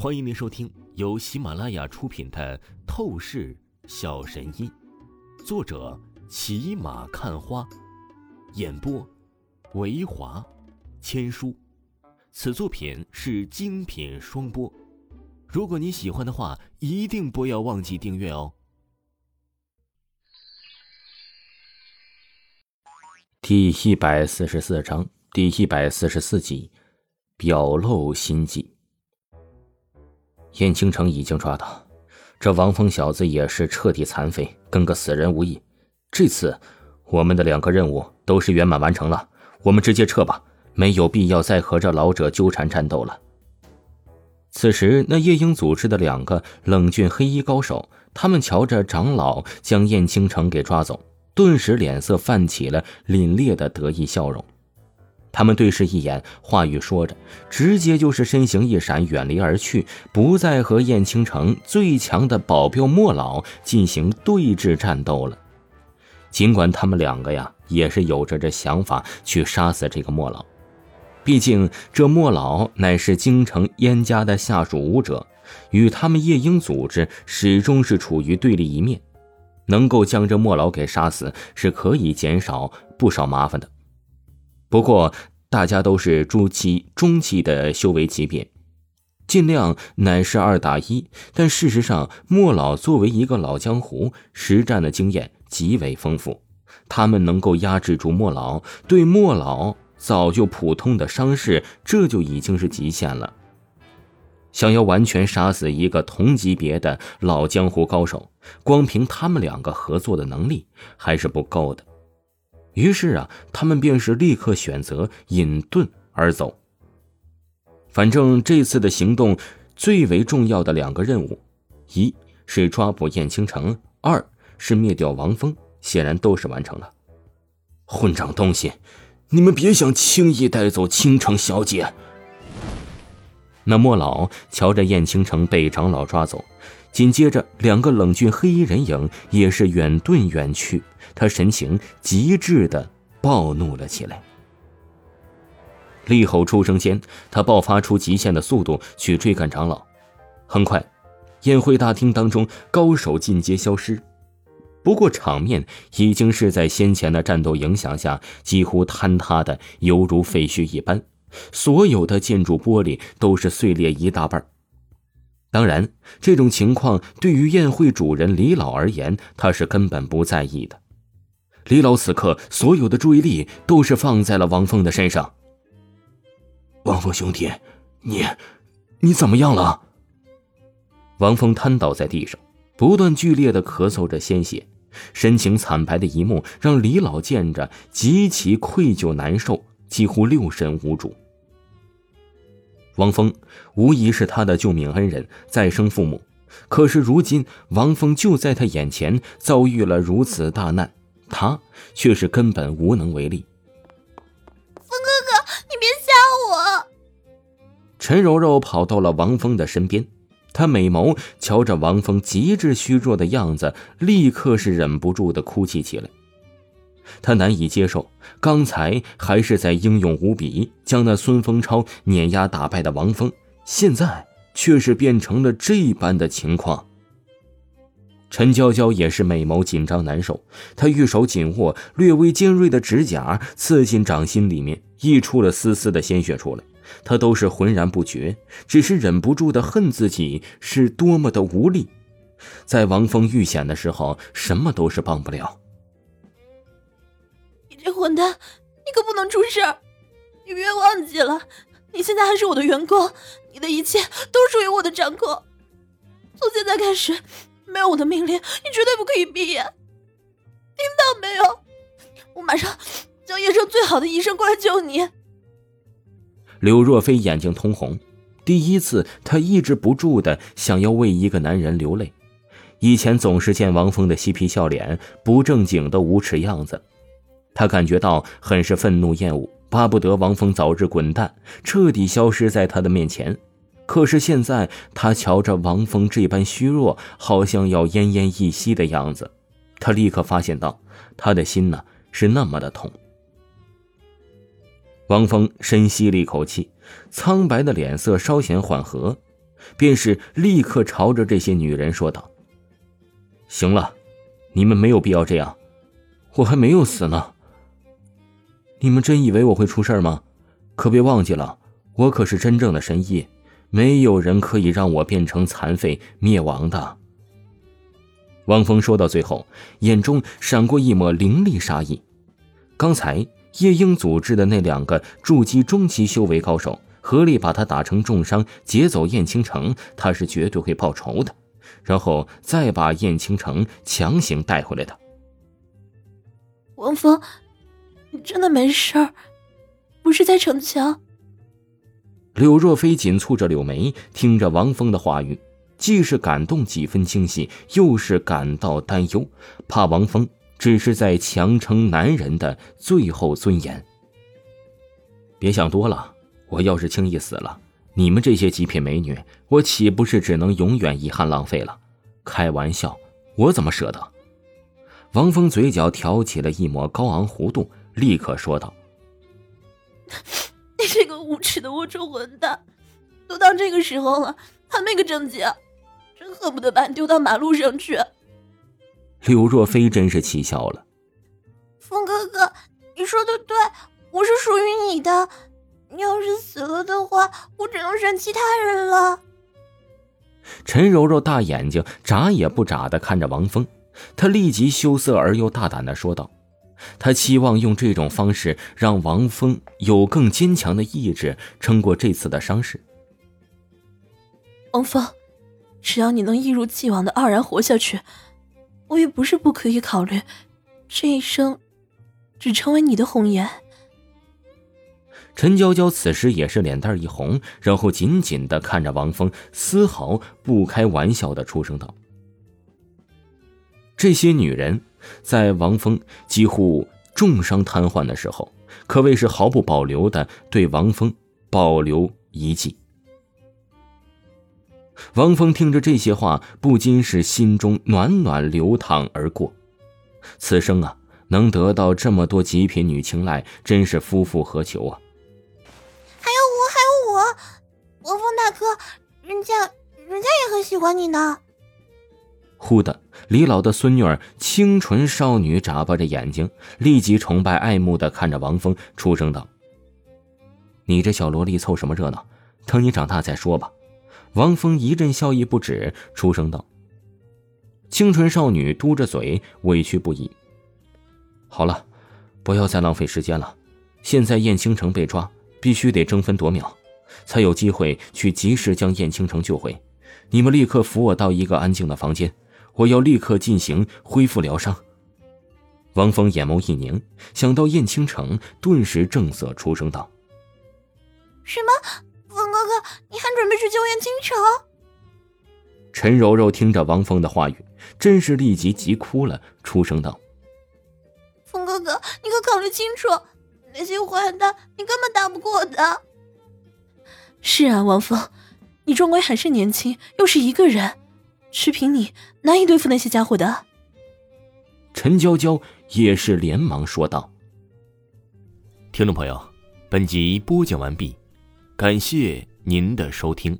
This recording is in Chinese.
欢迎您收听由喜马拉雅出品的《透视小神医》，作者骑马看花，演播维华千书。此作品是精品双播。如果你喜欢的话，一定不要忘记订阅哦。第一百四十四章，第一百四十四集，表露心迹。燕青城已经抓到，这王峰小子也是彻底残废，跟个死人无异。这次我们的两个任务都是圆满完成了，我们直接撤吧，没有必要再和这老者纠缠战斗了。此时，那夜莺组织的两个冷峻黑衣高手，他们瞧着长老将燕青城给抓走，顿时脸色泛起了凛冽的得意笑容。他们对视一眼，话语说着，直接就是身形一闪，远离而去，不再和燕青城最强的保镖莫老进行对峙战斗了。尽管他们两个呀，也是有着这想法去杀死这个莫老，毕竟这莫老乃是京城燕家的下属武者，与他们夜莺组织始终是处于对立一面。能够将这莫老给杀死，是可以减少不少麻烦的。不过，大家都是初期、中期的修为级别，尽量乃是二打一。但事实上，莫老作为一个老江湖，实战的经验极为丰富，他们能够压制住莫老，对莫老早就普通的伤势，这就已经是极限了。想要完全杀死一个同级别的老江湖高手，光凭他们两个合作的能力还是不够的。于是啊，他们便是立刻选择隐遁而走。反正这次的行动最为重要的两个任务，一是抓捕燕青城，二是灭掉王峰，显然都是完成了。混账东西，你们别想轻易带走青城小姐！那莫老瞧着燕青城被长老抓走。紧接着，两个冷峻黑衣人影也是远遁远去。他神情极致的暴怒了起来，厉吼出声间，他爆发出极限的速度去追赶长老。很快，宴会大厅当中高手尽皆消失。不过，场面已经是在先前的战斗影响下几乎坍塌的犹如废墟一般，所有的建筑玻璃都是碎裂一大半。当然，这种情况对于宴会主人李老而言，他是根本不在意的。李老此刻所有的注意力都是放在了王峰的身上。王峰兄弟，你，你怎么样了？王峰瘫倒在地上，不断剧烈的咳嗽着鲜血，神情惨白的一幕让李老见着极其愧疚难受，几乎六神无主。王峰无疑是他的救命恩人、再生父母，可是如今王峰就在他眼前遭遇了如此大难，他却是根本无能为力。峰哥哥，你别吓我！陈柔柔跑到了王峰的身边，她美眸瞧着王峰极致虚弱的样子，立刻是忍不住的哭泣起来。他难以接受，刚才还是在英勇无比将那孙风超碾压打败的王峰，现在却是变成了这般的情况。陈娇娇也是美眸紧张难受，她玉手紧握略微尖锐的指甲，刺进掌心里面，溢出了丝丝的鲜血出来。她都是浑然不觉，只是忍不住的恨自己是多么的无力，在王峰遇险的时候，什么都是帮不了。混蛋，你可不能出事！你别忘记了，你现在还是我的员工，你的一切都属于我的掌控。从现在开始，没有我的命令，你绝对不可以闭眼。听到没有？我马上叫叶城最好的医生过来救你。柳若飞眼睛通红，第一次，她抑制不住的想要为一个男人流泪。以前总是见王峰的嬉皮笑脸，不正经的无耻样子。他感觉到很是愤怒厌恶，巴不得王峰早日滚蛋，彻底消失在他的面前。可是现在他瞧着王峰这般虚弱，好像要奄奄一息的样子，他立刻发现到他的心呢是那么的痛。王峰深吸了一口气，苍白的脸色稍显缓和，便是立刻朝着这些女人说道：“行了，你们没有必要这样，我还没有死呢。你们真以为我会出事吗？可别忘记了，我可是真正的神医，没有人可以让我变成残废灭亡的。”汪峰说到最后，眼中闪过一抹凌厉杀意。刚才叶英组织的那两个筑基中期修为高手。合力把他打成重伤，劫走燕青城，他是绝对会报仇的，然后再把燕青城强行带回来的。王峰，你真的没事儿，不是在逞强？柳若飞紧蹙着柳眉，听着王峰的话语，既是感动几分惊喜，又是感到担忧，怕王峰只是在强撑男人的最后尊严。别想多了。我要是轻易死了，你们这些极品美女，我岂不是只能永远遗憾浪费了？开玩笑，我怎么舍得？王峰嘴角挑起了一抹高昂弧度，立刻说道：“ 你这个无耻的龌龊混蛋，都到这个时候了，还没个正经，真恨不得把你丢到马路上去。”柳若飞真是气笑了：“风哥哥，你说的对，我是属于你的。”你要是死了的话，我只能选其他人了。陈柔柔大眼睛眨也不眨的看着王峰，她立即羞涩而又大胆的说道：“她期望用这种方式让王峰有更坚强的意志撑过这次的伤势。”王峰，只要你能一如既往的傲然活下去，我也不是不可以考虑这一生只成为你的红颜。陈娇娇此时也是脸蛋一红，然后紧紧的看着王峰，丝毫不开玩笑的出声道：“这些女人在王峰几乎重伤瘫痪的时候，可谓是毫不保留的对王峰保留遗迹。”王峰听着这些话，不禁是心中暖暖流淌而过。此生啊，能得到这么多极品女青睐，真是夫复何求啊！还有我，还有我王峰大哥，人家人家也很喜欢你呢。忽的，李老的孙女儿清纯少女眨巴着眼睛，立即崇拜爱慕的看着王峰，出声道：“你这小萝莉凑什么热闹？等你长大再说吧。”王峰一阵笑意不止，出声道：“清纯少女嘟着嘴，委屈不已。好了，不要再浪费时间了。现在燕青城被抓，必须得争分夺秒。”才有机会去及时将燕青城救回。你们立刻扶我到一个安静的房间，我要立刻进行恢复疗伤。王峰眼眸一凝，想到燕青城，顿时正色出声道：“什么？峰哥哥，你还准备去救燕青城？”陈柔柔听着王峰的话语，真是立即急哭了，出声道：“峰哥哥，你可考虑清楚，那些坏蛋，你根本打不过的。”是啊，王峰，你终归还是年轻，又是一个人，只凭你难以对付那些家伙的。陈娇娇也是连忙说道：“听众朋友，本集播讲完毕，感谢您的收听。”